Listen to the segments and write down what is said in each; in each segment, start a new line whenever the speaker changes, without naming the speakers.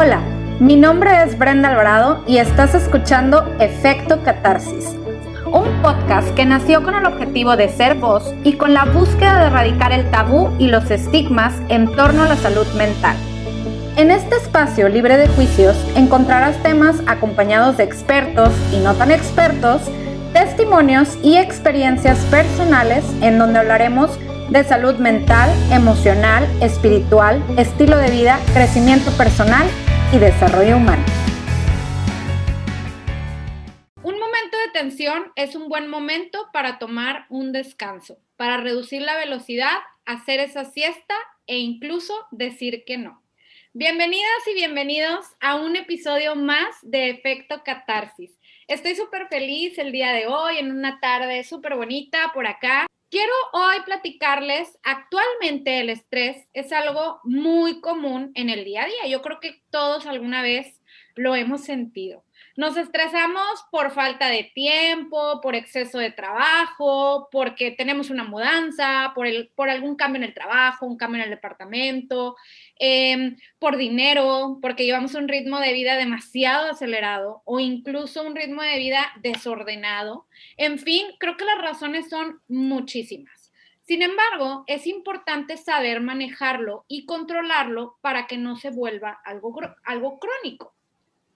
Hola, mi nombre es Brenda Alvarado y estás escuchando Efecto Catarsis, un podcast que nació con el objetivo de ser voz y con la búsqueda de erradicar el tabú y los estigmas en torno a la salud mental. En este espacio libre de juicios encontrarás temas acompañados de expertos y no tan expertos, testimonios y experiencias personales en donde hablaremos de salud mental, emocional, espiritual, estilo de vida, crecimiento personal y desarrollo humano. Un momento de tensión es un buen momento para tomar un descanso, para reducir la velocidad, hacer esa siesta e incluso decir que no. Bienvenidas y bienvenidos a un episodio más de Efecto Catarsis. Estoy súper feliz el día de hoy, en una tarde súper bonita por acá. Quiero hoy platicarles, actualmente el estrés es algo muy común en el día a día. Yo creo que todos alguna vez lo hemos sentido. Nos estresamos por falta de tiempo, por exceso de trabajo, porque tenemos una mudanza, por, el, por algún cambio en el trabajo, un cambio en el departamento, em, por dinero, porque llevamos un ritmo de vida demasiado acelerado o incluso un ritmo de vida desordenado. En fin, creo que las razones son muchísimas. Sin embargo, es importante saber manejarlo y controlarlo para que no se vuelva algo, algo crónico.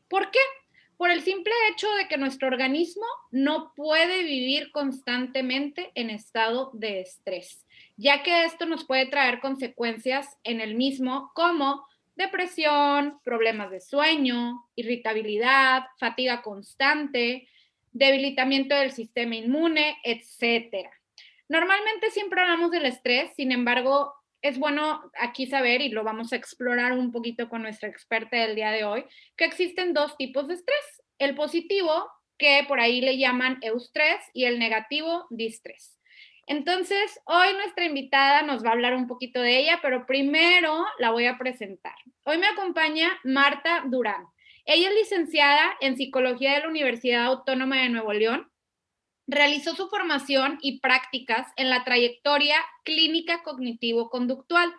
¿Por qué? por el simple hecho de que nuestro organismo no puede vivir constantemente en estado de estrés, ya que esto nos puede traer consecuencias en el mismo como depresión, problemas de sueño, irritabilidad, fatiga constante, debilitamiento del sistema inmune, etc. Normalmente siempre hablamos del estrés, sin embargo, es bueno aquí saber, y lo vamos a explorar un poquito con nuestra experta del día de hoy, que existen dos tipos de estrés. El positivo, que por ahí le llaman eustrés, y el negativo, distrés. Entonces, hoy nuestra invitada nos va a hablar un poquito de ella, pero primero la voy a presentar. Hoy me acompaña Marta Durán. Ella es licenciada en Psicología de la Universidad Autónoma de Nuevo León Realizó su formación y prácticas en la trayectoria clínica cognitivo-conductual.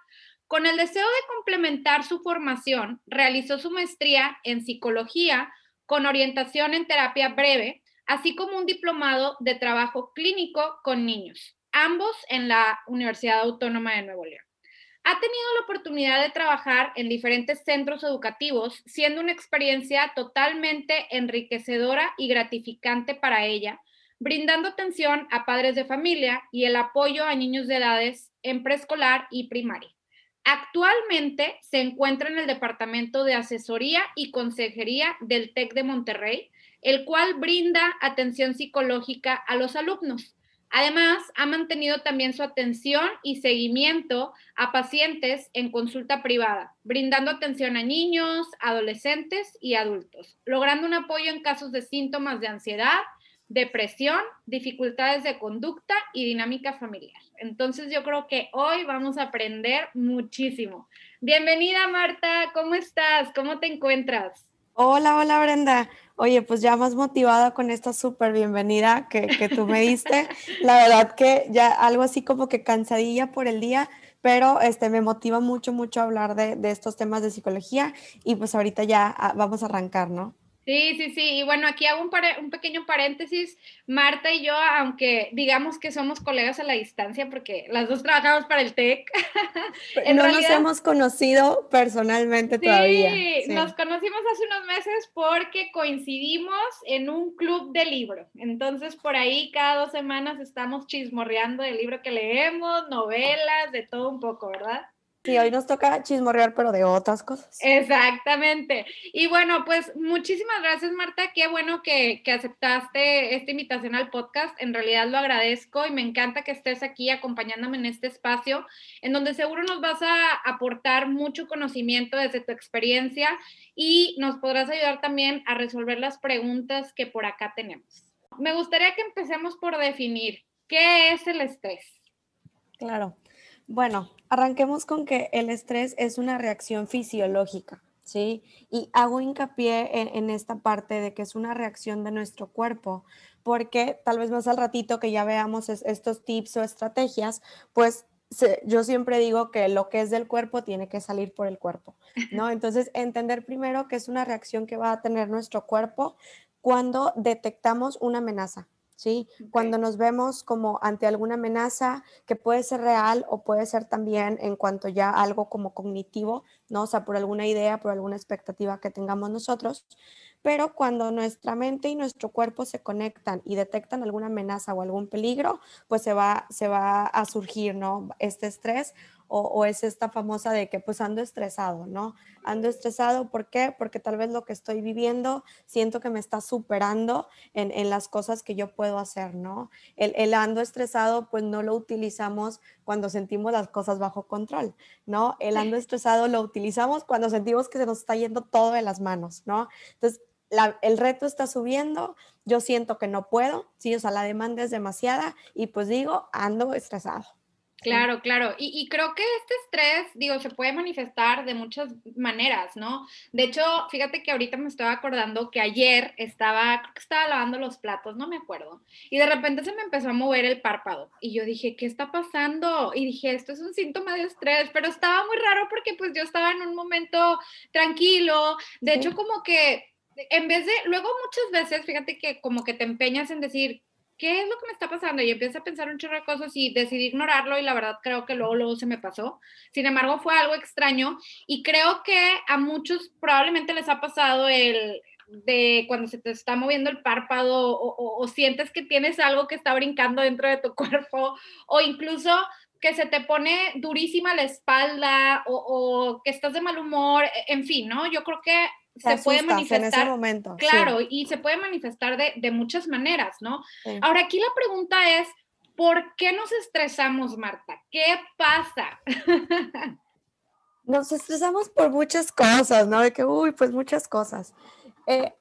Con el deseo de complementar su formación, realizó su maestría en psicología con orientación en terapia breve, así como un diplomado de trabajo clínico con niños, ambos en la Universidad Autónoma de Nuevo León. Ha tenido la oportunidad de trabajar en diferentes centros educativos, siendo una experiencia totalmente enriquecedora y gratificante para ella, brindando atención a padres de familia y el apoyo a niños de edades en preescolar y primaria. Actualmente se encuentra en el Departamento de Asesoría y Consejería del TEC de Monterrey, el cual brinda atención psicológica a los alumnos. Además, ha mantenido también su atención y seguimiento a pacientes en consulta privada, brindando atención a niños, adolescentes y adultos, logrando un apoyo en casos de síntomas de ansiedad, depresión, dificultades de conducta y dinámica familiar. Entonces yo creo que hoy vamos a aprender muchísimo. Bienvenida Marta, ¿cómo estás? ¿Cómo te encuentras?
Hola, hola Brenda. Oye, pues ya más motivada con esta súper bienvenida que, que tú me diste. La verdad que ya algo así como que cansadilla por el día, pero este, me motiva mucho, mucho hablar de, de estos temas de psicología y pues ahorita ya ah, vamos a arrancar, ¿no?
Sí, sí, sí. Y bueno, aquí hago un, un, pequeño paréntesis. Marta y yo, aunque digamos que somos colegas a la distancia, porque las dos trabajamos para el TEC.
no nos hemos conocido personalmente todavía.
Sí, nos conocimos hace unos meses porque coincidimos en un club de libro. Entonces, por ahí cada dos semanas estamos chismorreando del libro que leemos, novelas, de todo un poco, ¿verdad?
Sí, hoy nos toca chismorrear, pero de otras cosas.
Exactamente. Y bueno, pues muchísimas gracias, Marta. Qué bueno que, que, aceptaste esta invitación al podcast. En realidad lo agradezco y me encanta que estés aquí acompañándome en este espacio, en donde seguro nos vas a aportar mucho conocimiento desde tu experiencia y nos podrás ayudar también a resolver las preguntas que por acá tenemos. Me gustaría que empecemos por definir qué es el estrés.
Claro. Bueno, arranquemos con que el estrés es una reacción fisiológica, ¿sí? Y hago hincapié en, esta parte de que es una reacción de nuestro cuerpo, porque tal vez más al ratito que ya veamos estos tips o estrategias, pues yo siempre digo que lo que es del cuerpo tiene que salir por el cuerpo, ¿no? Entonces, entender primero que es una reacción que va a tener nuestro cuerpo cuando detectamos una amenaza. ¿Sí? Cuando nos vemos como ante alguna amenaza que puede ser real o puede ser también en cuanto ya algo como cognitivo, ¿no? O sea, por alguna idea, por alguna expectativa que tengamos nosotros, pero cuando nuestra mente y nuestro cuerpo se conectan y detectan alguna amenaza o algún peligro, pues se va, se va a surgir, ¿no? Este estrés o, es esta famosa de que pues ando estresado, ¿no? Ando estresado, ¿por qué? Porque tal vez lo que estoy viviendo siento que me está superando en, las cosas que yo puedo hacer, ¿no? El, el, ando estresado pues no lo utilizamos cuando sentimos las cosas bajo control, ¿no? El ando estresado lo utilizamos cuando sentimos que se nos está yendo todo de las manos, ¿no? Entonces, el reto está subiendo, yo siento que no puedo, sí, o sea, la demanda es demasiada y pues digo, ando estresado.
Claro, claro. Y, creo que este estrés, digo, se puede manifestar de muchas maneras, ¿no? De hecho, fíjate que ahorita me estoy acordando que ayer estaba, creo que estaba lavando los platos, no me acuerdo. Y de repente se me empezó a mover el párpado. Y yo dije, ¿qué está pasando? Y dije, esto es un síntoma de estrés, pero estaba muy raro porque pues yo estaba en un momento tranquilo. De hecho, como que en vez de, luego muchas veces, fíjate que como que te empeñas en decir, ¿qué es lo que me está pasando? Y empiezo a pensar un chorro de cosas y decidí ignorarlo y la verdad creo que luego, luego se me pasó. Sin embargo, fue algo extraño y creo que a muchos probablemente les ha pasado el de cuando se te está moviendo el párpado o, sientes que tienes algo que está brincando dentro de tu cuerpo o incluso que se te pone durísima la espalda o, o, que estás de mal humor, en fin, ¿no? Yo creo que se puede manifestar. En ese momento. Claro, y se puede manifestar de, muchas maneras, ¿no? Ahora, aquí la pregunta es, ¿por qué nos estresamos, Marta? ¿Qué pasa?
nos estresamos por muchas cosas, ¿no? De que, uy, pues muchas cosas. Eh,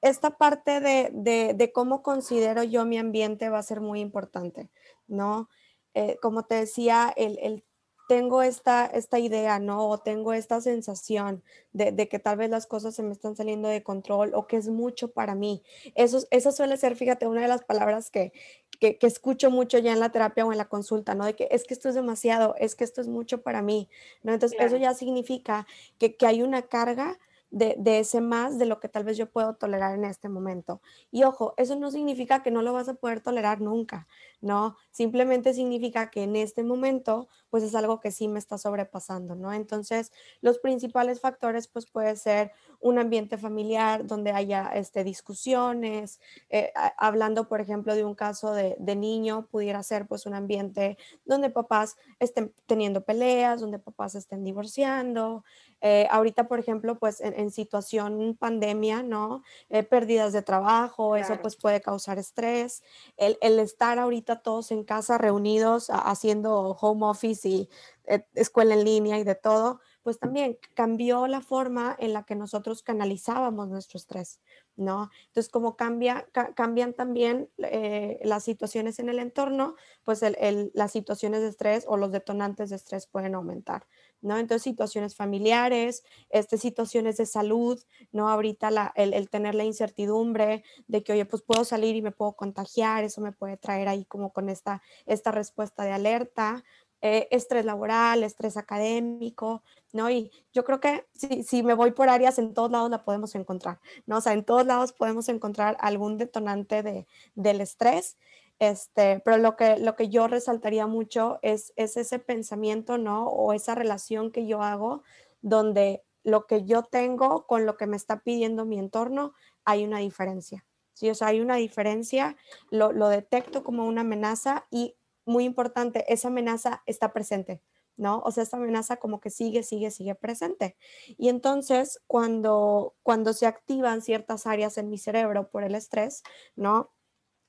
esta parte de, cómo considero yo mi ambiente va a ser muy importante, ¿no? Eh, como te decía, el, el tengo esta, esta idea, ¿no? O tengo esta sensación de, que tal vez las cosas se me están saliendo de control o que es mucho para mí. Eso, eso suele ser, fíjate, una de las palabras que, que, escucho mucho ya en la terapia o en la consulta, ¿no? De que es que esto es demasiado, es que esto es mucho para mí, ¿no? Entonces, eso ya significa que, que hay una carga de, ese más de lo que tal vez yo puedo tolerar en este momento. Y ojo, eso no significa que no lo vas a poder tolerar nunca, ¿no? Simplemente significa que en este momento, pues es algo que sí me está sobrepasando, ¿no? Entonces, los principales factores, pues puede ser un ambiente familiar donde haya este, discusiones, eh, hablando, por ejemplo, de un caso de, de niño, pudiera ser pues un ambiente donde papás estén teniendo peleas, donde papás estén divorciando, eh, ahorita, por ejemplo, pues en, situación pandemia, ¿no? Eh, pérdidas de trabajo, eso pues puede causar estrés. El, el, estar ahorita todos en casa reunidos haciendo home office y eh, escuela en línea y de todo, pues también cambió la forma en la que nosotros canalizábamos nuestro estrés, ¿no? Entonces, como cambia, cambian también las situaciones en el entorno, pues el, las situaciones de estrés o los detonantes de estrés pueden aumentar. ¿No? Entonces, situaciones familiares, este, situaciones de salud, ¿no? Ahorita la, el, tener la incertidumbre de que, oye, pues puedo salir y me puedo contagiar, eso me puede traer ahí como con esta, esta respuesta de alerta, eh, estrés laboral, estrés académico, ¿no? Y yo creo que si, si, me voy por áreas, en todos lados la podemos encontrar, ¿no? O sea, en todos lados podemos encontrar algún detonante de, del estrés este, pero lo que, lo que yo resaltaría mucho es, es ese pensamiento, ¿no? O esa relación que yo hago donde lo que yo tengo con lo que me está pidiendo mi entorno, hay una diferencia. Sí, o sea, hay una diferencia, lo, lo detecto como una amenaza y muy importante, esa amenaza está presente, ¿no? O sea, esta amenaza como que sigue, sigue, sigue presente. Y entonces, cuando, cuando se activan ciertas áreas en mi cerebro por el estrés, ¿no?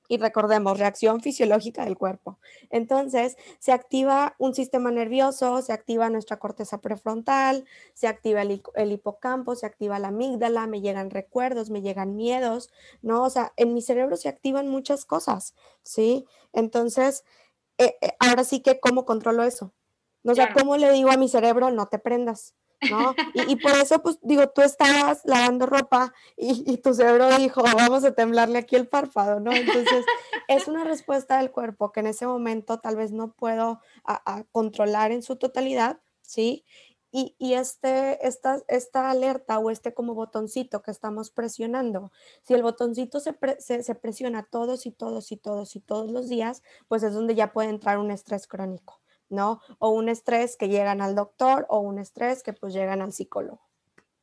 Y recordemos, reacción fisiológica del cuerpo. Entonces, se activa un sistema nervioso, se activa nuestra corteza prefrontal, se activa el, hipocampo, se activa la amígdala, me llegan recuerdos, me llegan miedos, ¿no? O sea, en mi cerebro se activan muchas cosas, ¿sí? Entonces, eh, eh, ahora sí que, ¿cómo controlo eso? O sea, ¿cómo le digo a mi cerebro, no te prendas? ¿No? Y, por eso, pues digo, tú estabas lavando ropa y, tu cerebro dijo, vamos a temblarle aquí el párpado, ¿no? Entonces, es una respuesta del cuerpo que en ese momento tal vez no puedo controlar en su totalidad, ¿sí? Y, y, este, esta, esta alerta o este como botoncito que estamos presionando, si el botoncito se, se, se presiona todos y todos y todos y todos los días, pues es donde ya puede entrar un estrés crónico. ¿No? O un estrés que llegan al doctor o un estrés que pues llegan al psicólogo.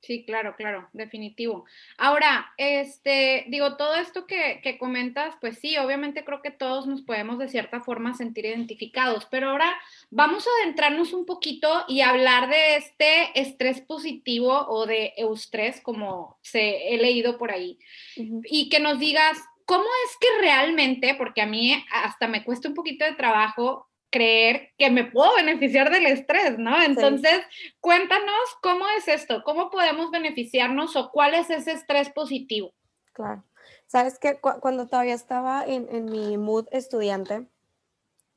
Sí, claro, claro, definitivo. Ahora, este, digo, todo esto que, que, comentas, pues sí, obviamente creo que todos nos podemos de cierta forma sentir identificados, pero ahora vamos a adentrarnos un poquito y hablar de este estrés positivo o de eustrés, como se he leído por ahí, y que nos digas, ¿cómo es que realmente, porque a mí hasta me cuesta un poquito de trabajo creer que me puedo beneficiar del estrés, ¿no? Entonces, cuéntanos cómo es esto, cómo podemos beneficiarnos o cuál es ese estrés positivo.
Claro. Sabes que cuando todavía estaba en, mi mood estudiante,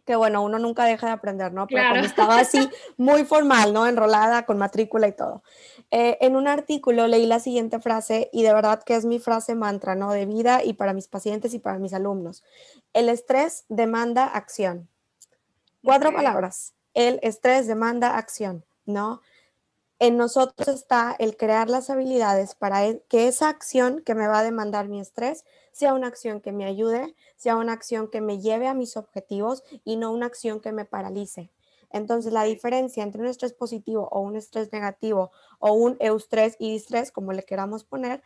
que bueno, uno nunca deja de aprender, ¿no? Pero cuando estaba así, muy formal, ¿no? Enrolada con matrícula y todo. Eh, en un artículo leí la siguiente frase y de verdad que es mi frase mantra, ¿no? De vida y para mis pacientes y para mis alumnos. El estrés demanda acción. Cuatro palabras. El estrés demanda acción, ¿no? En nosotros está el crear las habilidades para e, que esa acción que me va a demandar mi estrés sea una acción que me ayude, sea una acción que me lleve a mis objetivos y no una acción que me paralice. Entonces, la diferencia entre un estrés positivo o un estrés negativo o un eustrés y distrés, como le queramos poner,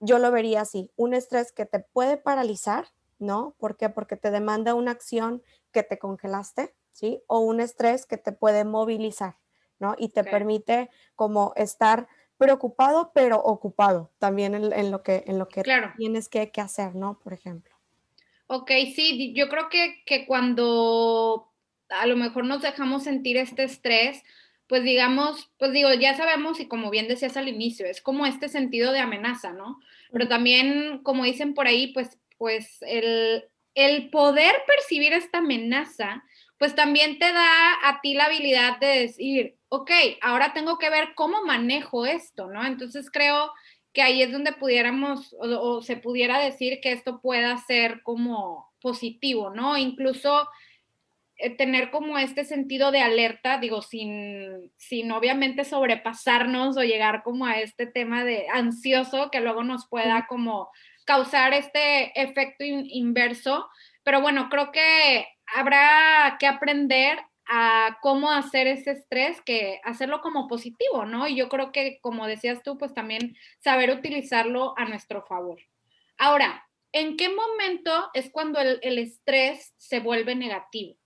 yo lo vería así. Un estrés que te puede paralizar, ¿no? ¿Por qué? Porque te demanda una acción que te congelaste, ¿sí? O un estrés que te puede movilizar, ¿no? Y te permite como estar preocupado, pero ocupado también en, lo que, en lo que tienes que, hacer, ¿no? Por ejemplo.
Ok, sí, yo creo que, que cuando a lo mejor nos dejamos sentir este estrés, pues digamos, pues digo, ya sabemos y como bien decías al inicio, es como este sentido de amenaza, ¿no? Pero también, como dicen por ahí, pues, pues el, el poder percibir esta amenaza pues también te da a ti la habilidad de decir, ok, ahora tengo que ver cómo manejo esto, ¿no? Entonces creo que ahí es donde pudiéramos o, se pudiera decir que esto pueda ser como positivo, ¿no? Incluso eh, tener como este sentido de alerta, digo, sin, sin obviamente sobrepasarnos o llegar como a este tema de ansioso que luego nos pueda como causar este efecto inverso. Pero bueno, creo que habrá que aprender a cómo hacer ese estrés, que hacerlo como positivo, ¿no? Y yo creo que, como decías tú, pues también saber utilizarlo a nuestro favor. Ahora, ¿en qué momento es cuando el, estrés se vuelve negativo?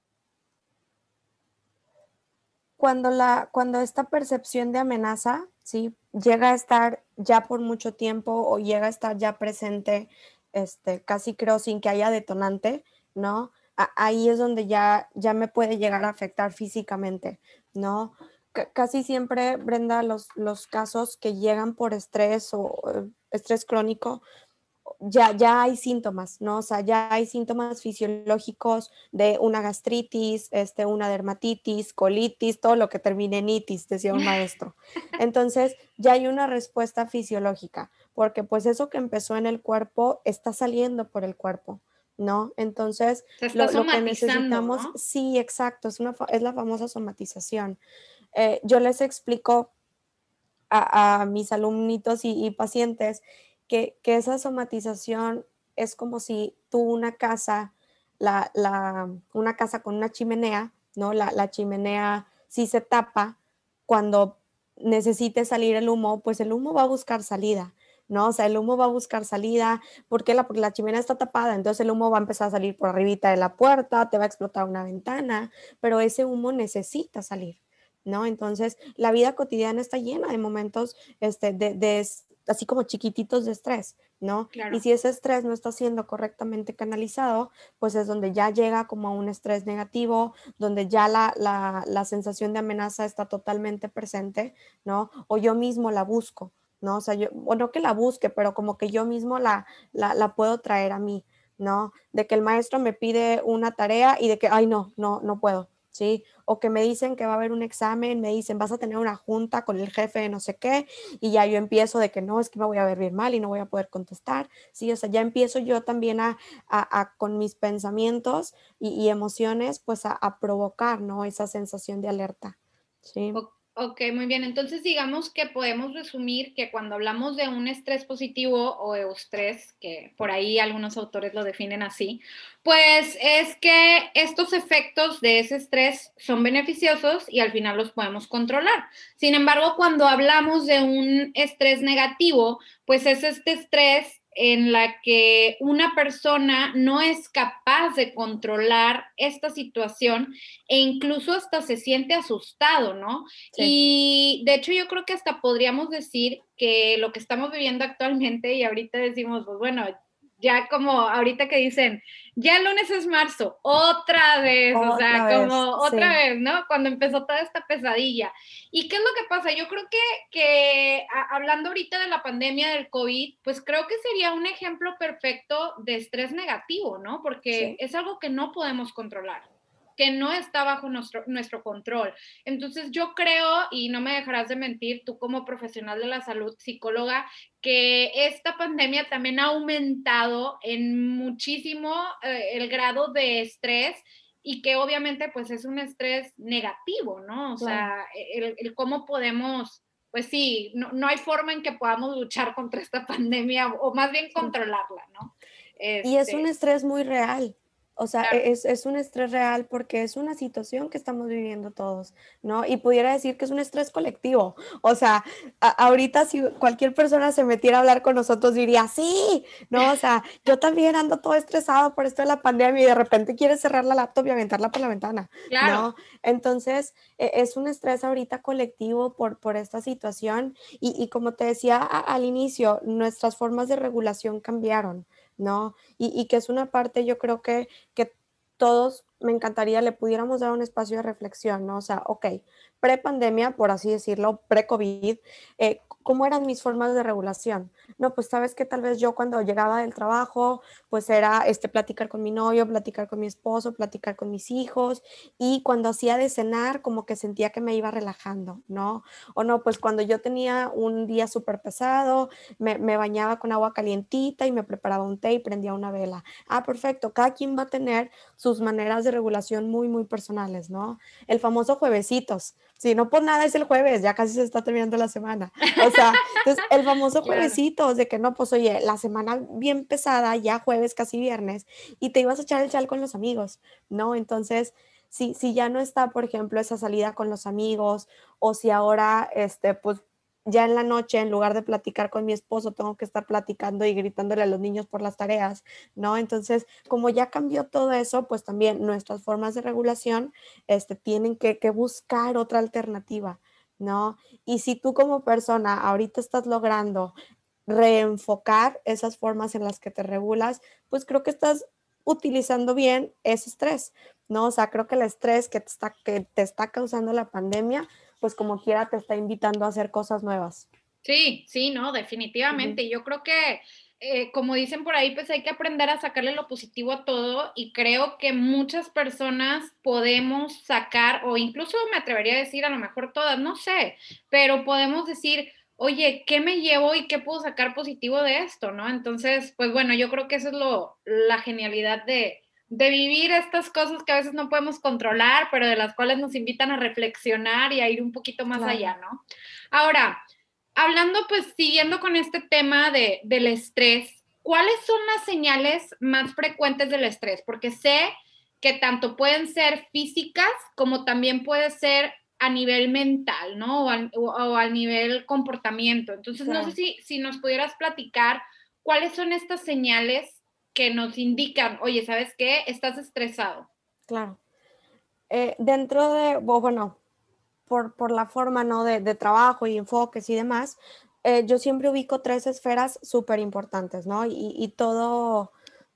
Cuando, la, cuando esta percepción de amenaza, ¿sí? Llega a estar ya por mucho tiempo o llega a estar ya presente, este, casi creo sin que haya detonante, ¿no? Ahí es donde ya, ya me puede llegar a afectar físicamente, ¿no? casi siempre, Brenda, los, los casos que llegan por estrés o eh, estrés crónico, ya, ya hay síntomas, ¿no? O sea, ya hay síntomas fisiológicos de una gastritis, este, una dermatitis, colitis, todo lo que termine en itis, decía un maestro. Entonces, ya hay una respuesta fisiológica, porque pues eso que empezó en el cuerpo está saliendo por el cuerpo. ¿No? Entonces,
lo, que necesitamos,
sí, exacto, es, una, es la famosa somatización. Eh, yo les explico a, mis alumnitos y, pacientes que, esa somatización es como si tú una casa, la, una casa con una chimenea, ¿no? La, la chimenea si se tapa cuando necesite salir el humo, pues el humo va a buscar salida. ¿No? O sea, el humo va a buscar salida, ¿por qué? La, porque la chimenea está tapada, entonces el humo va a empezar a salir por arribita de la puerta, te va a explotar una ventana, pero ese humo necesita salir, ¿no? Entonces, la vida cotidiana está llena de momentos este, de, así como chiquititos de estrés, ¿no? Y si ese estrés no está siendo correctamente canalizado, pues es donde ya llega como a un estrés negativo, donde ya la, la, la sensación de amenaza está totalmente presente, ¿no? O yo mismo la busco, ¿no? O sea, yo, o no que la busque, pero como que yo mismo la, la, puedo traer a mí, ¿no? De que el maestro me pide una tarea y de que, ay, no, no, no puedo, ¿sí? O que me dicen que va a haber un examen, me dicen, vas a tener una junta con el jefe de no sé qué, y ya yo empiezo de que no, es que me voy a ver bien mal y no voy a poder contestar, ¿sí? O sea, ya empiezo yo también a, con mis pensamientos y, emociones, pues a, provocar, ¿no? Esa sensación de alerta, ¿sí?
Ok, muy bien. Entonces digamos que podemos resumir que cuando hablamos de un estrés positivo o eustrés, que por ahí algunos autores lo definen así, pues es que estos efectos de ese estrés son beneficiosos y al final los podemos controlar. Sin embargo, cuando hablamos de un estrés negativo, pues es este estrés en la que una persona no es capaz de controlar esta situación e incluso hasta se siente asustado, ¿no? Y de hecho yo creo que hasta podríamos decir que lo que estamos viviendo actualmente y ahorita decimos, pues bueno, ya como ahorita que dicen, ya el lunes es marzo, otra vez, o sea, como otra vez, ¿no? Cuando empezó toda esta pesadilla. ¿Y qué es lo que pasa? Yo creo que, que hablando ahorita de la pandemia del COVID, pues creo que sería un ejemplo perfecto de estrés negativo, ¿no? Porque es algo que no podemos controlar que no está bajo nuestro, nuestro control. Entonces yo creo, y no me dejarás de mentir, tú como profesional de la salud, psicóloga, que esta pandemia también ha aumentado en muchísimo eh, el grado de estrés y que obviamente pues es un estrés negativo, ¿no? O sea, el, cómo podemos pues sí, no, no, hay forma en que podamos luchar contra esta pandemia o más bien controlarla, ¿no?
y es un este estrés muy real. O sea, e, es, un estrés real porque es una situación que estamos viviendo todos, ¿no? Y pudiera decir que es un estrés colectivo. O sea, ahorita si cualquier persona se metiera a hablar con nosotros diría, sí, ¿no? O sea, yo también ando todo estresado por esto de la pandemia y de repente quieres cerrar la laptop y aventarla por la ventana, ¿no? Entonces, e, es un estrés ahorita colectivo por, por esta situación y, y como te decía al inicio, nuestras formas de regulación cambiaron. ¿No? Y, que es una parte, yo creo que, que todos me encantaría le pudiéramos dar un espacio de reflexión, ¿no? O sea, ok, pre-pandemia, por así decirlo, pre-COVID, eh, ¿cómo eran mis formas de regulación? No, pues sabes que tal vez yo cuando llegaba del trabajo, pues era este, platicar con mi novio, platicar con mi esposo, platicar con mis hijos, y cuando hacía de cenar, como que sentía que me iba relajando, ¿no? O no, pues cuando yo tenía un día súper pesado, me, me bañaba con agua calientita y me preparaba un té y prendía una vela. Ah, perfecto, cada quien va a tener sus maneras de regulación muy, muy personales, ¿no? El famoso juevesitos. Si no por nada es el jueves, ya casi se está terminando la semana. O sea, entonces el famoso juevesitos de que no, pues oye, la semana bien pesada, ya jueves, casi viernes, y te ibas a echar el chal con los amigos, ¿no? Entonces, si, si ya no está, por ejemplo, esa salida con los amigos, o si ahora, este, pues ya en la noche, en lugar de platicar con mi esposo, tengo que estar platicando y gritándole a los niños por las tareas, ¿no? Entonces, como ya cambió todo eso, pues también nuestras formas de regulación este, tienen que, que buscar otra alternativa, ¿no? Y si tú como persona ahorita estás logrando reenfocar esas formas en las que te regulas, pues creo que estás utilizando bien ese estrés, ¿no? O sea, creo que el estrés que está, que te está causando la pandemia pues como quiera te está invitando a hacer cosas nuevas.
Sí, sí, no, definitivamente. Yo creo que, eh, como dicen por ahí, pues hay que aprender a sacarle lo positivo a todo y creo que muchas personas podemos sacar, o incluso me atrevería a decir, a lo mejor todas, no sé, pero podemos decir, oye, ¿qué me llevo y qué puedo sacar positivo de esto? ¿No? Entonces, pues bueno, yo creo que eso es lo, la genialidad de, de vivir estas cosas que a veces no podemos controlar, pero de las cuales nos invitan a reflexionar y a ir un poquito más allá, ¿no? Ahora, hablando, pues siguiendo con este tema de, del estrés, ¿cuáles son las señales más frecuentes del estrés? Porque sé que tanto pueden ser físicas como también puede ser a nivel mental, ¿no? O al, nivel comportamiento. Entonces, no sé si, si nos pudieras platicar cuáles son estas señales que nos indican, oye, ¿sabes qué? Estás estresado.
Claro. Eh, dentro de, bueno, por, por, la forma ¿no? de, de, trabajo y enfoques y demás, eh, yo siempre ubico tres esferas súper importantes, ¿no? Y, y, todo,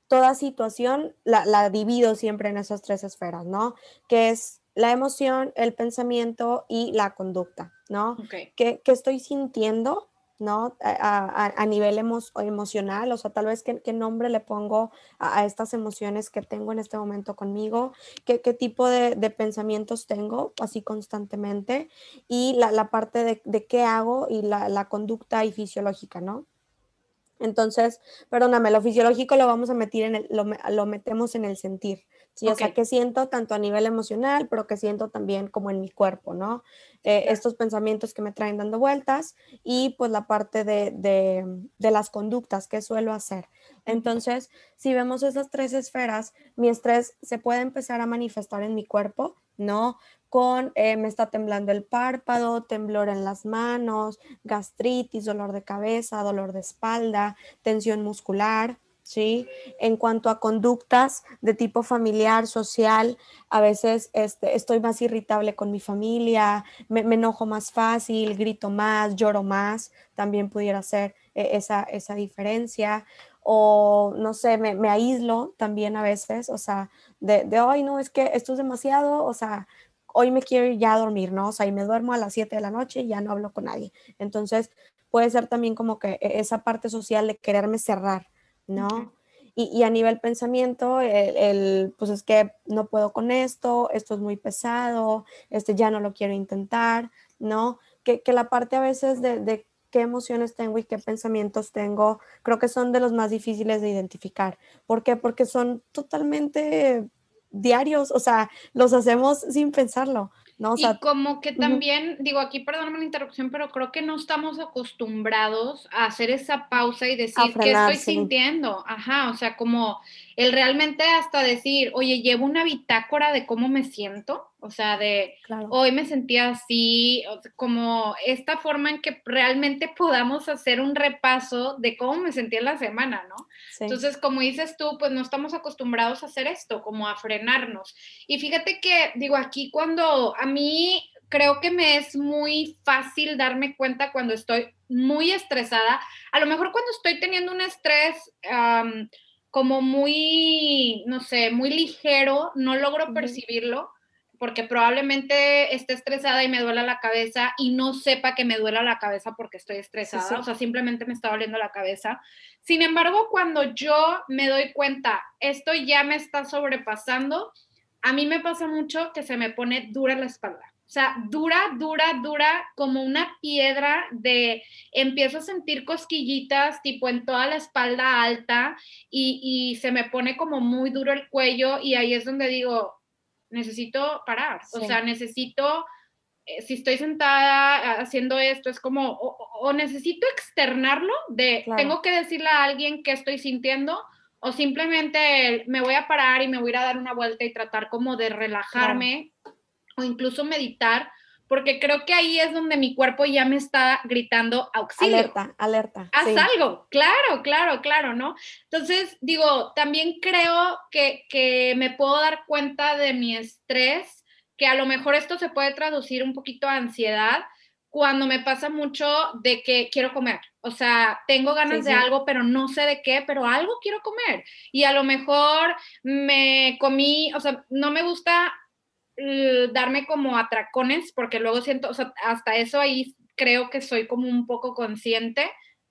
toda situación la, la, divido siempre en esas tres esferas, ¿no? Que es la emoción, el pensamiento y la conducta, ¿no? ¿Qué, ¿Qué, estoy sintiendo? ¿No? A, nivel emocional, o sea, tal vez qué, nombre le pongo a, estas emociones que tengo en este momento conmigo, qué, tipo de, pensamientos tengo así constantemente y la, parte de, qué hago y la, conducta y fisiológica, ¿no? Entonces, perdóname, lo fisiológico lo vamos a meter en el, lo metemos en el sentir. Sí, o sea, que siento tanto a nivel emocional, pero que siento también como en mi cuerpo, ¿no? Eh, estos pensamientos que me traen dando vueltas y pues la parte de, de, las conductas que suelo hacer. Entonces, si vemos esas tres esferas, mi estrés se puede empezar a manifestar en mi cuerpo, ¿no? Con eh, me está temblando el párpado, temblor en las manos, gastritis, dolor de cabeza, dolor de espalda, tensión muscular, ¿sí? En cuanto a conductas de tipo familiar, social, a veces este, estoy más irritable con mi familia, me, enojo más fácil, grito más, lloro más, también pudiera ser eh, esa, esa diferencia. O no sé, me, me, aíslo también a veces, o sea, de, de hoy no, es que esto es demasiado, o sea, hoy me quiero ir ya a dormir, ¿no? O sea, y me duermo a las 7 de la noche y ya no hablo con nadie. Entonces, puede ser también como que e, esa parte social de quererme cerrar, ¿no? Y, a nivel pensamiento, el, pues es que no puedo con esto, esto es muy pesado, este ya no lo quiero intentar, ¿no? Que, la parte a veces de, de, qué emociones tengo y qué pensamientos tengo, creo que son de los más difíciles de identificar. ¿Por qué? Porque son totalmente diarios, o sea, los hacemos sin pensarlo, ¿no?
y como que también, digo, aquí perdóname la interrupción, pero creo que no estamos acostumbrados a hacer esa pausa y decir qué estoy sintiendo. Ajá, o sea, como el realmente hasta decir, oye, llevo una bitácora de cómo me siento, o sea, de hoy me sentía así, como esta forma en que realmente podamos hacer un repaso de cómo me sentía en la semana, ¿no? Entonces, como dices tú, pues no estamos acostumbrados a hacer esto, como a frenarnos. Y fíjate que, digo, aquí cuando a mí creo que me es muy fácil darme cuenta cuando estoy muy estresada, a lo mejor cuando estoy teniendo un estrés como muy, no sé, muy ligero, no logro percibirlo porque probablemente esté estresada y me duela la cabeza y no sepa que me duela la cabeza porque estoy estresada, o sea, simplemente me está doliendo la cabeza. Sin embargo, cuando yo me doy cuenta, esto ya me está sobrepasando, a mí me pasa mucho que se me pone dura la espalda. O sea, dura, dura, dura, como una piedra de, empiezo a sentir cosquillitas tipo en toda la espalda alta y, se me pone como muy duro el cuello y ahí es donde digo, necesito parar, o sea, necesito, eh, si estoy sentada haciendo esto, es como, o, necesito externarlo de, tengo que decirle a alguien qué estoy sintiendo o simplemente me voy a parar y me voy a dar una vuelta y tratar como de relajarme o incluso meditar, porque creo que ahí es donde mi cuerpo ya me está gritando auxilio.
Alerta, alerta.
Haz algo, claro, claro, claro, ¿no? Entonces, digo, también creo que, que me puedo dar cuenta de mi estrés, que a lo mejor esto se puede traducir un poquito a ansiedad cuando me pasa mucho de que quiero comer. O sea, tengo ganas de algo, pero no sé de qué, pero algo quiero comer. Y a lo mejor me comí, o sea, no me gusta eh, darme como atracones, porque luego siento, o sea, hasta eso ahí creo que soy como un poco consciente,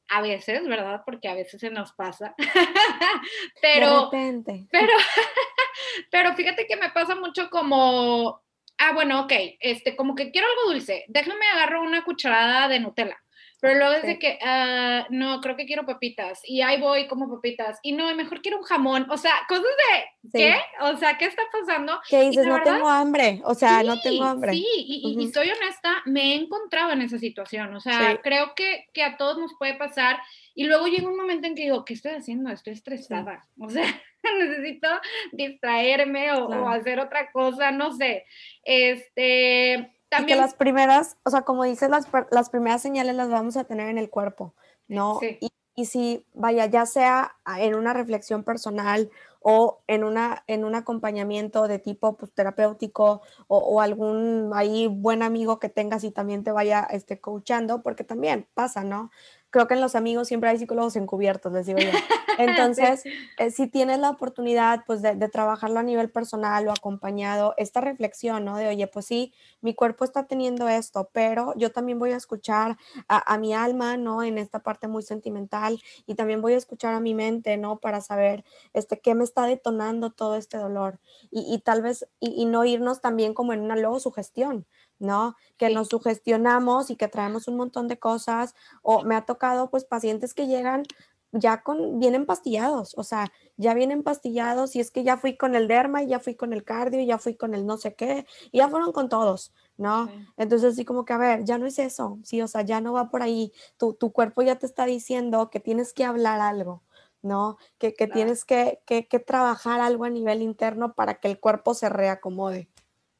a veces, ¿verdad? Porque a veces se nos pasa. pero, pero, pero fíjate que me pasa mucho como, ah, bueno, ok, este, como que quiero algo dulce, déjame agarro una cucharada de Nutella. Pero luego es de que, ah, no, creo que quiero papitas. Y ahí voy como papitas. Y no, mejor quiero un jamón. O sea, cosas de, ¿qué? O sea, ¿qué está pasando?
Que dices, no tengo hambre. O sea, no tengo hambre.
Sí, y, y, soy honesta, me he encontrado en esa situación. O sea, creo que, que, a todos nos puede pasar. Y luego llega un momento en que digo, ¿qué estoy haciendo? Estoy estresada. O sea, necesito distraerme o, o hacer otra cosa, no sé. Este
también... que las primeras, o sea, como dices, las, las, primeras señales las vamos a tener en el cuerpo, ¿no? Y, y, si, vaya, ya sea en una reflexión personal o en, una, en un acompañamiento de tipo pues, terapéutico o, o, algún ahí buen amigo que tengas y también te vaya este, coachando, porque también pasa, ¿no? Creo que en los amigos siempre hay psicólogos encubiertos, les digo yo. Entonces, eh, si tienes la oportunidad, pues, de, trabajarlo a nivel personal o acompañado, esta reflexión, ¿no? De, oye, pues sí, mi cuerpo está teniendo esto, pero yo también voy a escuchar a, mi alma, ¿no? En esta parte muy sentimental y también voy a escuchar a mi mente, ¿no? Para saber, este, qué me está detonando todo este dolor y, tal vez, y, no irnos también como en una luego sugestión, ¿no? Que nos sugestionamos y que traemos un montón de cosas. O me ha tocado, pues, pacientes que llegan ya con, vienen pastillados, o sea, ya vienen pastillados y es que ya fui con el derma y ya fui con el cardio y ya fui con el no sé qué y ya fueron con todos, ¿no? Entonces, así como que, a ver, ya no es eso, sí, o sea, ya no va por ahí, tu, tu cuerpo ya te está diciendo que tienes que hablar algo, ¿no? Que, que tienes que, que, que trabajar algo a nivel interno para que el cuerpo se reacomode.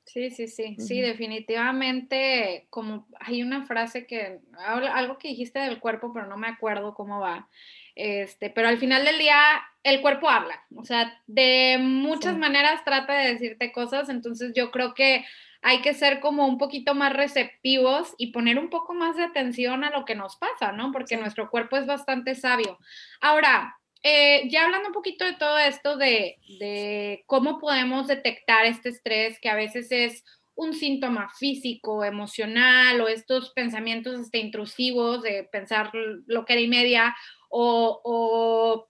Sí, sí, sí, sí, definitivamente, como hay una frase que, algo que dijiste del cuerpo, pero no me acuerdo cómo va, este, pero al final del día el cuerpo habla, o sea, de muchas maneras trata de decirte cosas, entonces yo creo que hay que ser como un poquito más receptivos y poner un poco más de atención a lo que nos pasa, ¿no? Porque nuestro cuerpo es bastante sabio. Ahora, eh, ya hablando un poquito de todo esto de, cómo podemos detectar este estrés, que a veces es un síntoma físico, emocional o estos pensamientos este, intrusivos de pensar lo que era y media o,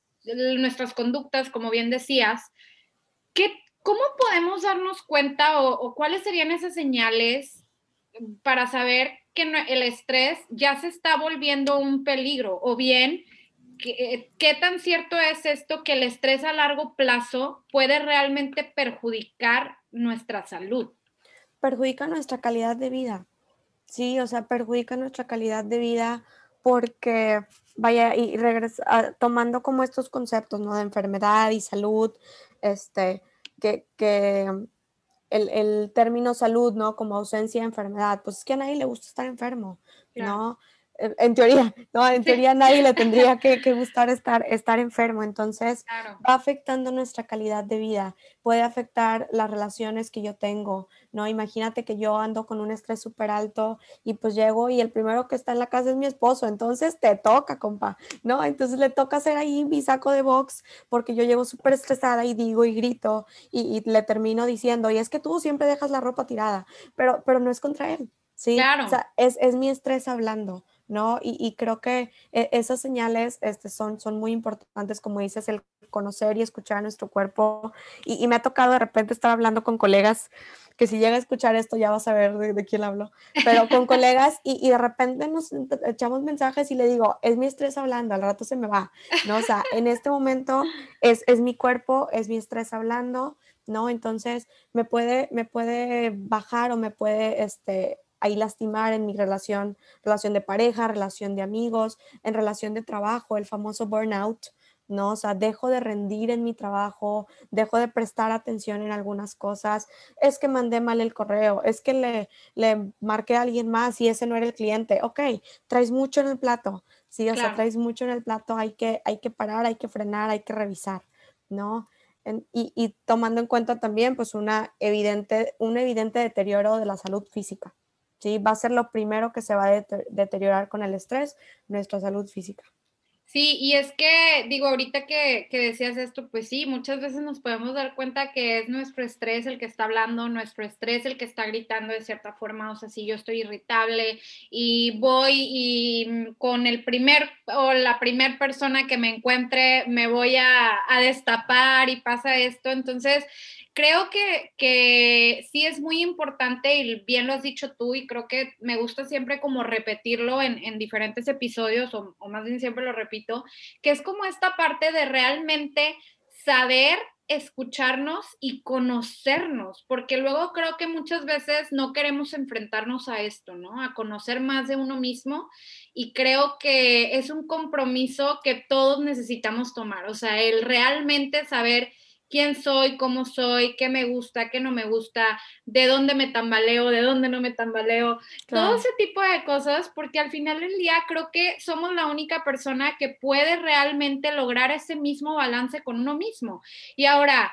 nuestras conductas, como bien decías, ¿qué, ¿cómo podemos darnos cuenta o, o, cuáles serían esas señales para saber que el estrés ya se está volviendo un peligro o bien ¿qué, tan cierto es esto que el estrés a largo plazo puede realmente perjudicar nuestra salud?
Perjudica nuestra calidad de vida. Sí, o sea, perjudica nuestra calidad de vida porque, vaya, y regresa, ah, tomando como estos conceptos, ¿no? De enfermedad y salud, este, que, el, el, término salud, ¿no? Como ausencia de enfermedad, pues es que a nadie le gusta estar enfermo, ¿no? En teoría, ¿no? En teoría nadie le tendría que, gustar estar, estar enfermo, entonces va afectando nuestra calidad de vida, puede afectar las relaciones que yo tengo, ¿no? Imagínate que yo ando con un estrés súper alto y pues llego y el primero que está en la casa es mi esposo, entonces te toca, compa, ¿no? Entonces le toca hacer ahí mi saco de box porque yo llego súper estresada y digo y grito y, y, le termino diciendo, y es que tú siempre dejas la ropa tirada, pero, pero no es contra él, ¿sí? Claro. O sea, es, es mi estrés hablando. ¿No? Y, creo que e, esas señales este, son, son muy importantes, como dices, el conocer y escuchar a nuestro cuerpo. Y, me ha tocado de repente estar hablando con colegas, que si llega a escuchar esto ya vas a ver de, quién hablo, pero con colegas y, de repente nos echamos mensajes y le digo, es mi estrés hablando, al rato se me va, ¿no? O sea, en este momento es, es mi cuerpo, es mi estrés hablando, ¿no? Entonces me puede, me puede bajar o me puede, este, ahí lastimar en mi relación, relación de pareja, relación de amigos, en relación de trabajo, el famoso burnout, ¿no? O sea, dejo de rendir en mi trabajo, dejo de prestar atención en algunas cosas, es que mandé mal el correo, es que le, le marqué a alguien más y ese no era el cliente, ok, traes mucho en el plato, sí, o sea, traes mucho en el plato, hay que, hay que parar, hay que frenar, hay que revisar, ¿no? y, y tomando en cuenta también, pues, una evidente, un evidente deterioro de la salud física. ¿Sí? Va a ser lo primero que se va a deteriorar con el estrés, nuestra salud física.
Sí, y es que, digo, ahorita que, que, decías esto, pues sí, muchas veces nos podemos dar cuenta que es nuestro estrés el que está hablando, nuestro estrés el que está gritando de cierta forma, o sea, si yo estoy irritable y voy y con el primer o la primer persona que me encuentre me voy a, a destapar y pasa esto, entonces creo que, que, sí es muy importante y bien lo has dicho tú y creo que me gusta siempre como repetirlo en, en diferentes episodios o, o, más bien siempre lo repito, que es como esta parte de realmente saber escucharnos y conocernos, porque luego creo que muchas veces no queremos enfrentarnos a esto, ¿no? A conocer más de uno mismo y creo que es un compromiso que todos necesitamos tomar, o sea, el realmente saber quién soy, cómo soy, qué me gusta, qué no me gusta, de dónde me tambaleo, de dónde no me tambaleo, todo ese tipo de cosas, porque al final del día creo que somos la única persona que puede realmente lograr ese mismo balance con uno mismo. Y ahora,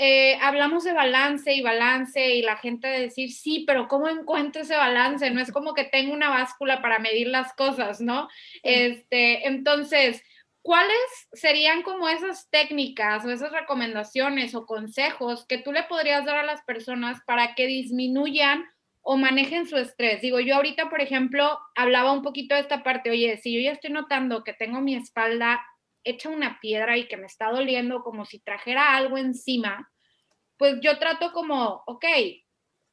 eh, hablamos de balance y balance y la gente de decir, sí, pero ¿cómo encuentro ese balance? No es como que tengo una báscula para medir las cosas, ¿no? Este, entonces, ¿cuáles serían como esas técnicas o esas recomendaciones o consejos que tú le podrías dar a las personas para que disminuyan o manejen su estrés? Digo, yo ahorita, por ejemplo, hablaba un poquito de esta parte, oye, si yo ya estoy notando que tengo mi espalda hecha una piedra y que me está doliendo como si trajera algo encima, pues yo trato como, ok,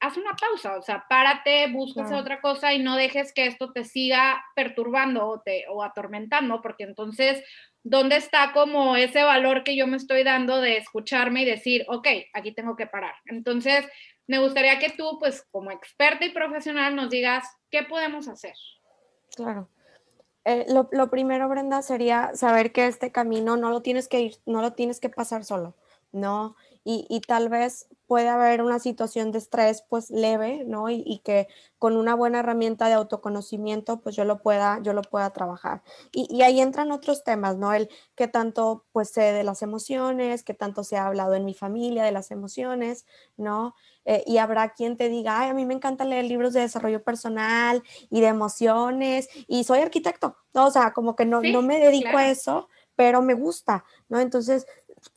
haz una pausa, o sea, párate, búscase otra cosa y no dejes que esto te siga perturbando o, te, o atormentando, porque entonces, ¿dónde está como ese valor que yo me estoy dando de escucharme y decir, ok, aquí tengo que parar? Entonces, me gustaría que tú, pues como experta y profesional, nos digas qué podemos hacer.
Claro. Eh, lo, lo, primero, Brenda, sería saber que este camino no lo tienes que ir, no lo tienes que pasar solo, ¿no? Y, y tal vez puede haber una situación de estrés pues leve, ¿no? Y, y, que con una buena herramienta de autoconocimiento pues yo lo pueda, yo lo pueda trabajar. Y, y, ahí entran otros temas, ¿no? El que tanto pues sé de las emociones, que tanto se ha hablado en mi familia de las emociones, ¿no? Eh, y habrá quien te diga, ay, a mí me encanta leer libros de desarrollo personal y de emociones y soy arquitecto, ¿no? O sea, como que no, no me dedico a eso, pero me gusta, ¿no? Entonces,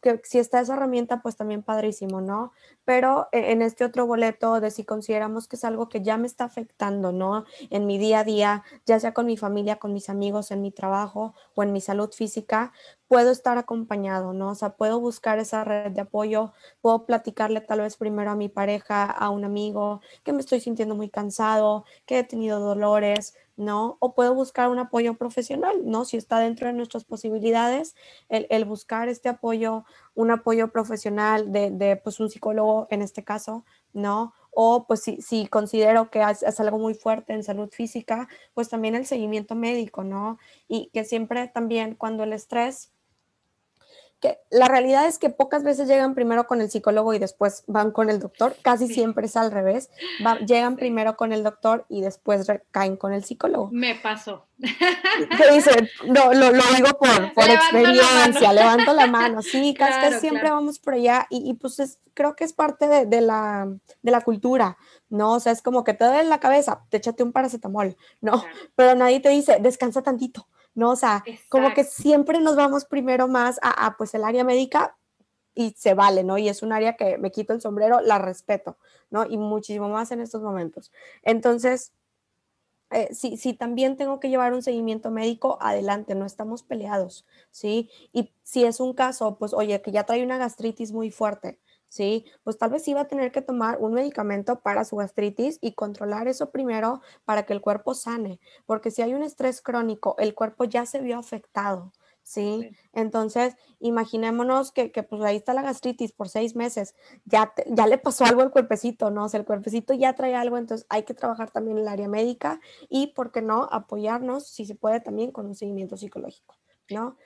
que si está esa herramienta, pues también padrísimo, ¿no? Pero e, en este otro boleto de si consideramos que es algo que ya me está afectando, ¿no? En mi día a día, ya sea con mi familia, con mis amigos, en mi trabajo o en mi salud física, puedo estar acompañado, ¿no? O sea, puedo buscar esa red de apoyo, puedo platicarle tal vez primero a mi pareja, a un amigo, que me estoy sintiendo muy cansado, que he tenido dolores, ¿no? O puedo buscar un apoyo profesional, ¿no? Si está dentro de nuestras posibilidades, el, buscar este apoyo, un apoyo profesional de, pues, un psicólogo en este caso, ¿no? O pues si, si considero que es, es, algo muy fuerte en salud física, pues también el seguimiento médico, ¿no? Y que siempre también cuando el estrés que la realidad es que pocas veces llegan primero con el psicólogo y después van con el doctor, casi siempre es al revés, llegan primero con el doctor y después caen con el psicólogo.
Me pasó.
¿Qué dicen? No, lo, lo digo por, por experiencia, levanto la mano, sí, casi, siempre vamos por allá y, y pues es, creo que es parte de, de, la, de la cultura, ¿no? O sea, es como que te duele la cabeza, te échate un paracetamol, ¿no? Pero nadie te dice, descansa tantito, ¿no? O sea, como que siempre nos vamos primero más a, pues el área médica y se vale, ¿no? Y es un área que me quito el sombrero, la respeto, ¿no? Y muchísimo más en estos momentos. Entonces, eh, si, si, también tengo que llevar un seguimiento médico, adelante, no estamos peleados, ¿sí? Y si es un caso, pues, oye, que ya trae una gastritis muy fuerte, ¿sí? Pues tal vez iba a tener que tomar un medicamento para su gastritis y controlar eso primero para que el cuerpo sane, porque si hay un estrés crónico, el cuerpo ya se vio afectado, ¿sí? Entonces, imaginémonos que, que, pues ahí está la gastritis por seis meses, ya, ya le pasó algo al cuerpecito, ¿no? O sea, el cuerpecito ya trae algo, entonces hay que trabajar también en el área médica y, ¿por qué no?, apoyarnos, si se puede, también con un seguimiento psicológico, ¿no?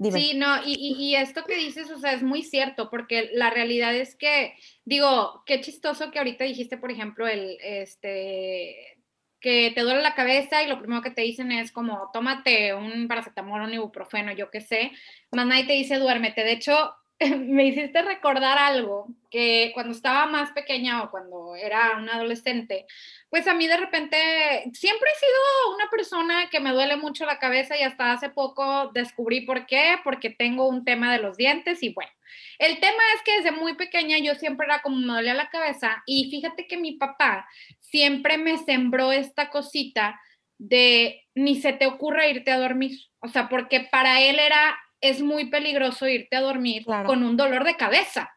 Sí, no, y, y, esto que dices, o sea, es muy cierto, porque la realidad es que, digo, qué chistoso que ahorita dijiste, por ejemplo, el, este, que te duele la cabeza y lo primero que te dicen es como, tómate un paracetamol, un ibuprofeno, yo qué sé, más nadie te dice duérmete. De hecho, me hiciste recordar algo que cuando estaba más pequeña o cuando era una adolescente, pues a mí de repente siempre he sido una persona que me duele mucho la cabeza y hasta hace poco descubrí por qué, porque tengo un tema de los dientes y bueno, el tema es que desde muy pequeña yo siempre era como me dolía la cabeza y fíjate que mi papá siempre me sembró esta cosita de ni se te ocurra irte a dormir, o sea, porque para él era es muy peligroso irte a dormir con un dolor de cabeza.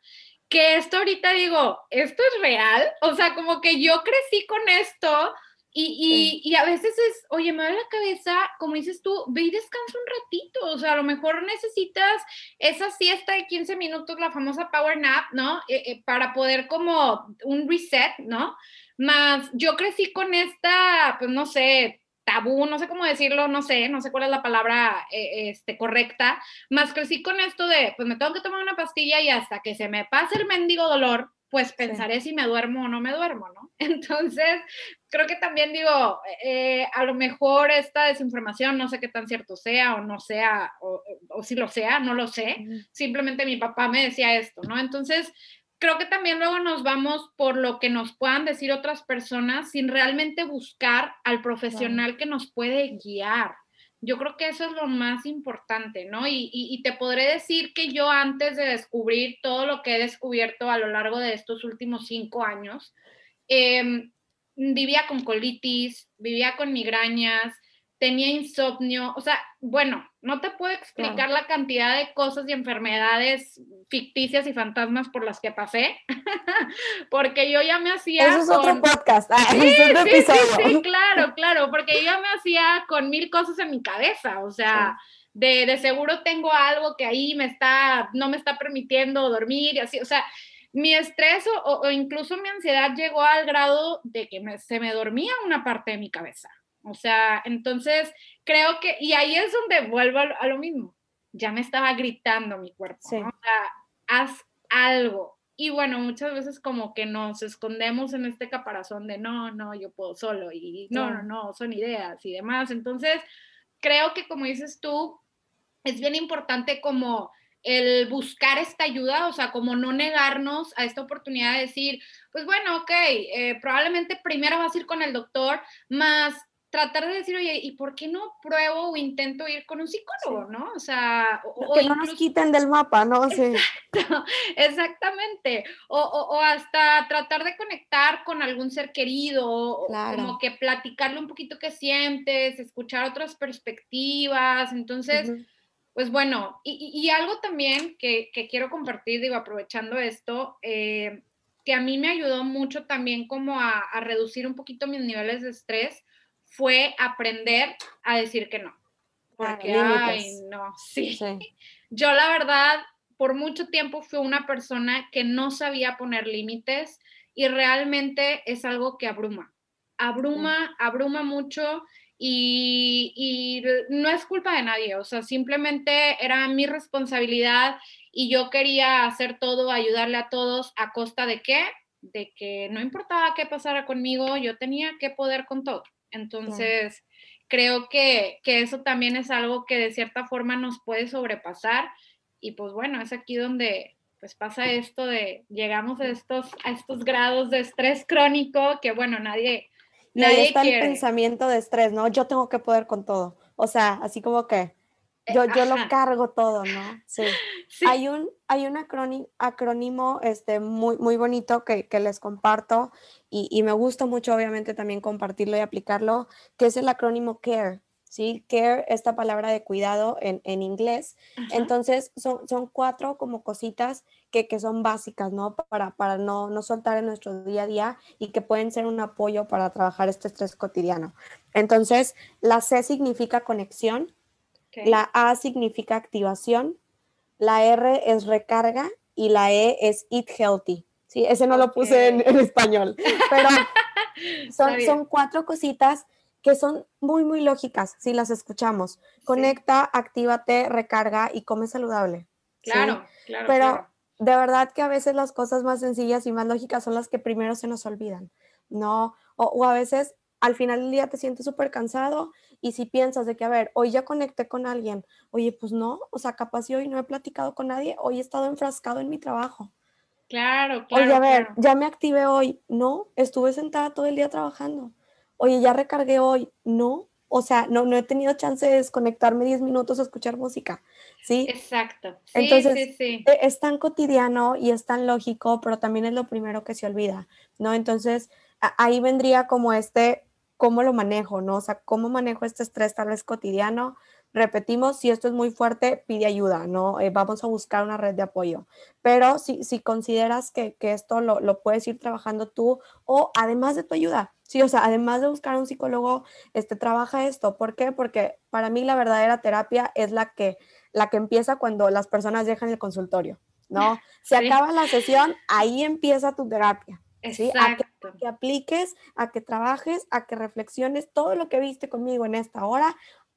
Que esto ahorita digo, ¿esto es real? O sea, como que yo crecí con esto y, y, y, a veces es, oye, me duele la cabeza, como dices tú, ve y descansa un ratito. O sea, a lo mejor necesitas esa siesta de 15 minutos, la famosa power nap, ¿no? Eh, eh, para poder como un reset, ¿no? Más yo crecí con esta, pues no sé, tabú, no sé cómo decirlo, no sé, no sé cuál es la palabra eh, este, correcta, más crecí con esto de, pues me tengo que tomar una pastilla y hasta que se me pase el mendigo dolor, pues pensaré si me duermo o no me duermo, ¿no? Entonces, creo que también digo, eh, a lo mejor esta desinformación, no sé qué tan cierto sea o no sea, o, o si lo sea, no lo sé, simplemente mi papá me decía esto, ¿no? Entonces, creo que también luego nos vamos por lo que nos puedan decir otras personas sin realmente buscar al profesional que nos puede guiar. Yo creo que eso es lo más importante, ¿no? Y, te podré decir que yo antes de descubrir todo lo que he descubierto a lo largo de estos últimos cinco años, em, vivía con colitis, vivía con migrañas, tenía insomnio, o sea, bueno, no te puedo explicar la cantidad de cosas y enfermedades ficticias y fantasmas por las que pasé, porque yo ya me hacía...
Eso es otro podcast, ah, sí, sí,
Sí, claro, claro, porque yo ya me hacía con mil cosas en mi cabeza, o sea... De, de, seguro tengo algo que ahí me está, no me está permitiendo dormir y así, o sea, mi estrés o, incluso mi ansiedad llegó al grado de que se me dormía una parte de mi cabeza. O sea, entonces creo que, y ahí es donde vuelvo a, lo mismo, ya me estaba gritando mi cuerpo, o sea, haz algo. Y bueno, muchas veces como que nos escondemos en este caparazón de no, no, yo puedo solo y no, no, no, son ideas y demás. Entonces, creo que como dices tú, es bien importante como el buscar esta ayuda, o sea, como no negarnos a esta oportunidad de decir, pues bueno, ok, eh, probablemente primero vas a ir con el doctor, más tratar de decir, oye, ¿y por qué no pruebo o intento ir con un psicólogo, no? O sea,
o, que no nos quiten del mapa, ¿no?
Sí. exactamente. O, o, hasta tratar de conectar con algún ser querido, como que platicarle un poquito qué sientes, escuchar otras perspectivas. Entonces, pues bueno, y, y, algo también que, que, quiero compartir, digo, aprovechando esto, eh, que a mí me ayudó mucho también como a, a reducir un poquito mis niveles de estrés fue aprender a decir que no. Porque, ay, no, sí. Yo la verdad, por mucho tiempo fui una persona que no sabía poner límites y realmente es algo que abruma. Abruma, abruma mucho y, y, no es culpa de nadie, o sea, simplemente era mi responsabilidad y yo quería hacer todo, ayudarle a todos a costa de qué? De que no importaba qué pasara conmigo, yo tenía que poder con todo. Entonces, creo que, eso también es algo que de cierta forma nos puede sobrepasar y pues bueno, es aquí donde pues pasa esto de llegamos a estos, a estos grados de estrés crónico que bueno, nadie...
Nadie está el pensamiento de estrés, ¿no? Yo tengo que poder con todo. O sea, así como que yo, yo lo cargo todo, ¿no? Sí. Hay un, hay un acrónimo este, muy, muy bonito que, que les comparto y, y, me gusta mucho, obviamente, también compartirlo y aplicarlo, que es el acrónimo CARE. ¿sí? Care, esta palabra de cuidado en, en inglés. Entonces, son, son cuatro como cositas que, que son básicas, ¿no? Para, para no, no soltar en nuestro día a día y que pueden ser un apoyo para trabajar este estrés cotidiano. Entonces, la C significa conexión, la A significa activación, la R es recarga y la E es eat healthy. Sí, ese no lo puse en, español, pero son, son cuatro cositas que son muy, muy lógicas si las escuchamos. Conecta, actívate, recarga y come saludable.
Claro, claro.
Pero de verdad que a veces las cosas más sencillas y más lógicas son las que primero se nos olvidan, ¿no? O, o a veces al final del día te sientes súper cansado y si piensas de que, a ver, hoy ya conecté con alguien, oye, pues no, o sea, capaz si hoy no he platicado con nadie, hoy he estado enfrascado en mi trabajo.
Claro, claro.
Oye, a ver, ya me activé hoy, no, estuve sentada todo el día trabajando. Oye, ya recargué hoy, no, o sea, no, no he tenido chance de desconectarme 10 minutos a escuchar música, ¿sí?
Exacto. Sí,
Entonces,
sí, sí.
E, es tan cotidiano y es tan lógico, pero también es lo primero que se olvida, ¿no? Entonces, ahí vendría como este cómo lo manejo, ¿no? O sea, cómo manejo este estrés tal vez cotidiano. Repetimos, si esto es muy fuerte, pide ayuda, ¿no? Eh, vamos a buscar una red de apoyo. Pero si, si consideras que, que esto lo, lo, puedes ir trabajando tú o además de tu ayuda, sí, o sea, además de buscar un psicólogo, este, trabaja esto. ¿Por qué? Porque para mí la verdadera terapia es la que, la que empieza cuando las personas dejan el consultorio, ¿no? Se acaba la sesión, ahí empieza tu terapia. ¿Sí? A que, apliques, a que trabajes, a que reflexiones todo lo que viste conmigo en esta hora.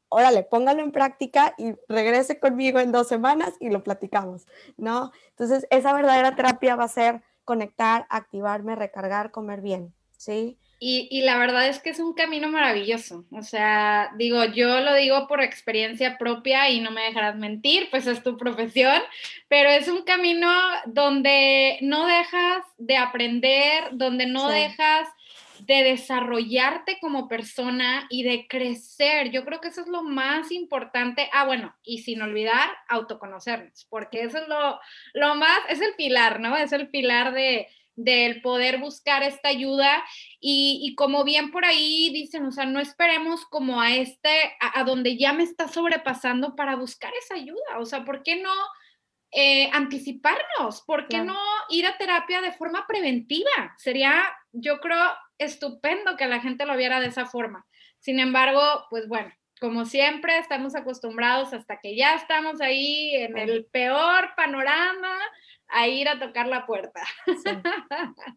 Órale, póngalo en práctica y regrese conmigo en dos semanas y lo platicamos, ¿no? Entonces, esa verdadera terapia va a ser conectar, activarme, recargar, comer bien, ¿sí?
Y, la verdad es que es un camino maravilloso. O sea, digo, yo lo digo por experiencia propia y no me dejarás mentir, pues es tu profesión, pero es un camino donde no dejas de aprender, donde no dejas de desarrollarte como persona y de crecer. Yo creo que eso es lo más importante. Ah, bueno, y sin olvidar, autoconocernos, porque eso es lo, lo más, es el pilar, ¿no? Es el pilar de del poder buscar esta ayuda y, como bien por ahí dicen, o sea, no esperemos como a este, a, donde ya me está sobrepasando para buscar esa ayuda, o sea, ¿por qué no eh, anticiparnos? ¿Por qué no ir a terapia de forma preventiva? Sería, yo creo, estupendo que la gente lo viera de esa forma. Sin embargo, pues bueno, como siempre, estamos acostumbrados hasta que ya estamos ahí en el peor panorama a ir a tocar la puerta.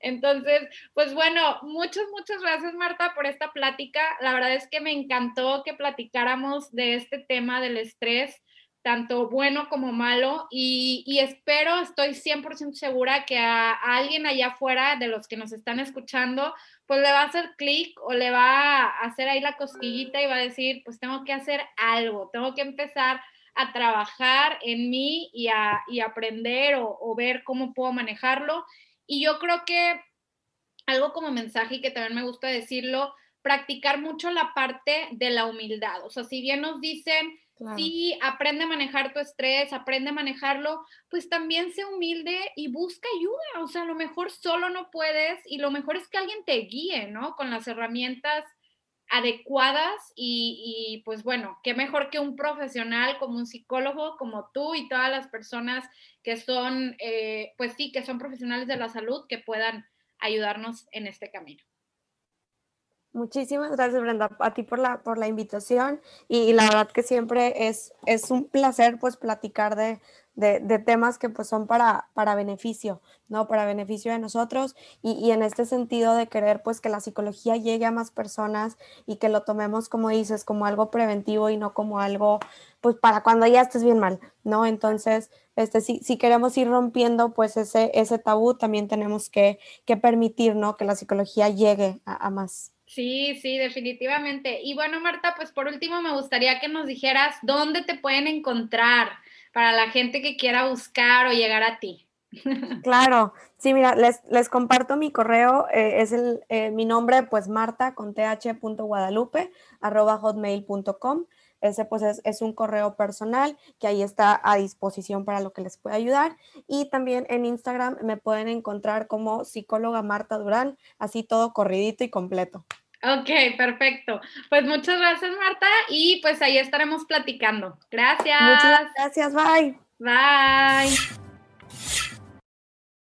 Entonces, pues bueno, muchas, muchas gracias Marta por esta plática. La verdad es que me encantó que platicáramos de este tema del estrés, tanto bueno como malo, y, espero, estoy 100% segura que a, a, alguien allá afuera de los que nos están escuchando, pues le va a hacer clic o le va a hacer ahí la cosquillita y va a decir, pues tengo que hacer algo, tengo que empezar a trabajar en mí y a aprender o, ver cómo puedo manejarlo. Y yo creo que algo como mensaje y que también me gusta decirlo, practicar mucho la parte de la humildad. O sea, si bien nos dicen, sí, aprende a manejar tu estrés, aprende a manejarlo, pues también sé humilde y busca ayuda. O sea, a lo mejor solo no puedes y lo mejor es que alguien te guíe, ¿no? Con las herramientas adecuadas y, pues bueno, qué mejor que un profesional como un psicólogo como tú y todas las personas que son, eh, pues sí, que son profesionales de la salud que puedan ayudarnos en este camino.
Muchísimas gracias, Brenda, a ti por la, por la invitación y, la verdad que siempre es, es un placer pues platicar de, de, temas que pues son para, para beneficio, ¿no? Para beneficio de nosotros y, en este sentido de querer pues que la psicología llegue a más personas y que lo tomemos, como dices, como algo preventivo y no como algo pues para cuando ya estés bien mal, ¿no? Entonces, este, si, si queremos ir rompiendo pues ese, ese tabú, también tenemos que, que permitir, ¿no? Que la psicología llegue a, a más.
Sí, sí, definitivamente. Y bueno, Marta, pues por último me gustaría que nos dijeras dónde te pueden encontrar para la gente que quiera buscar o llegar a ti.
Claro, sí, mira, les, les comparto mi correo, eh, es el, eh, mi nombre, pues marta con th.guadalupe, arroba hotmail.com. Ese pues es, es, un correo personal que ahí está a disposición para lo que les pueda ayudar. Y también en Instagram me pueden encontrar como psicóloga Marta Durán, así todo corridito y completo.
Ok, perfecto. Pues muchas gracias, Marta, y pues ahí estaremos platicando. Gracias.
Muchas gracias, bye.
Bye.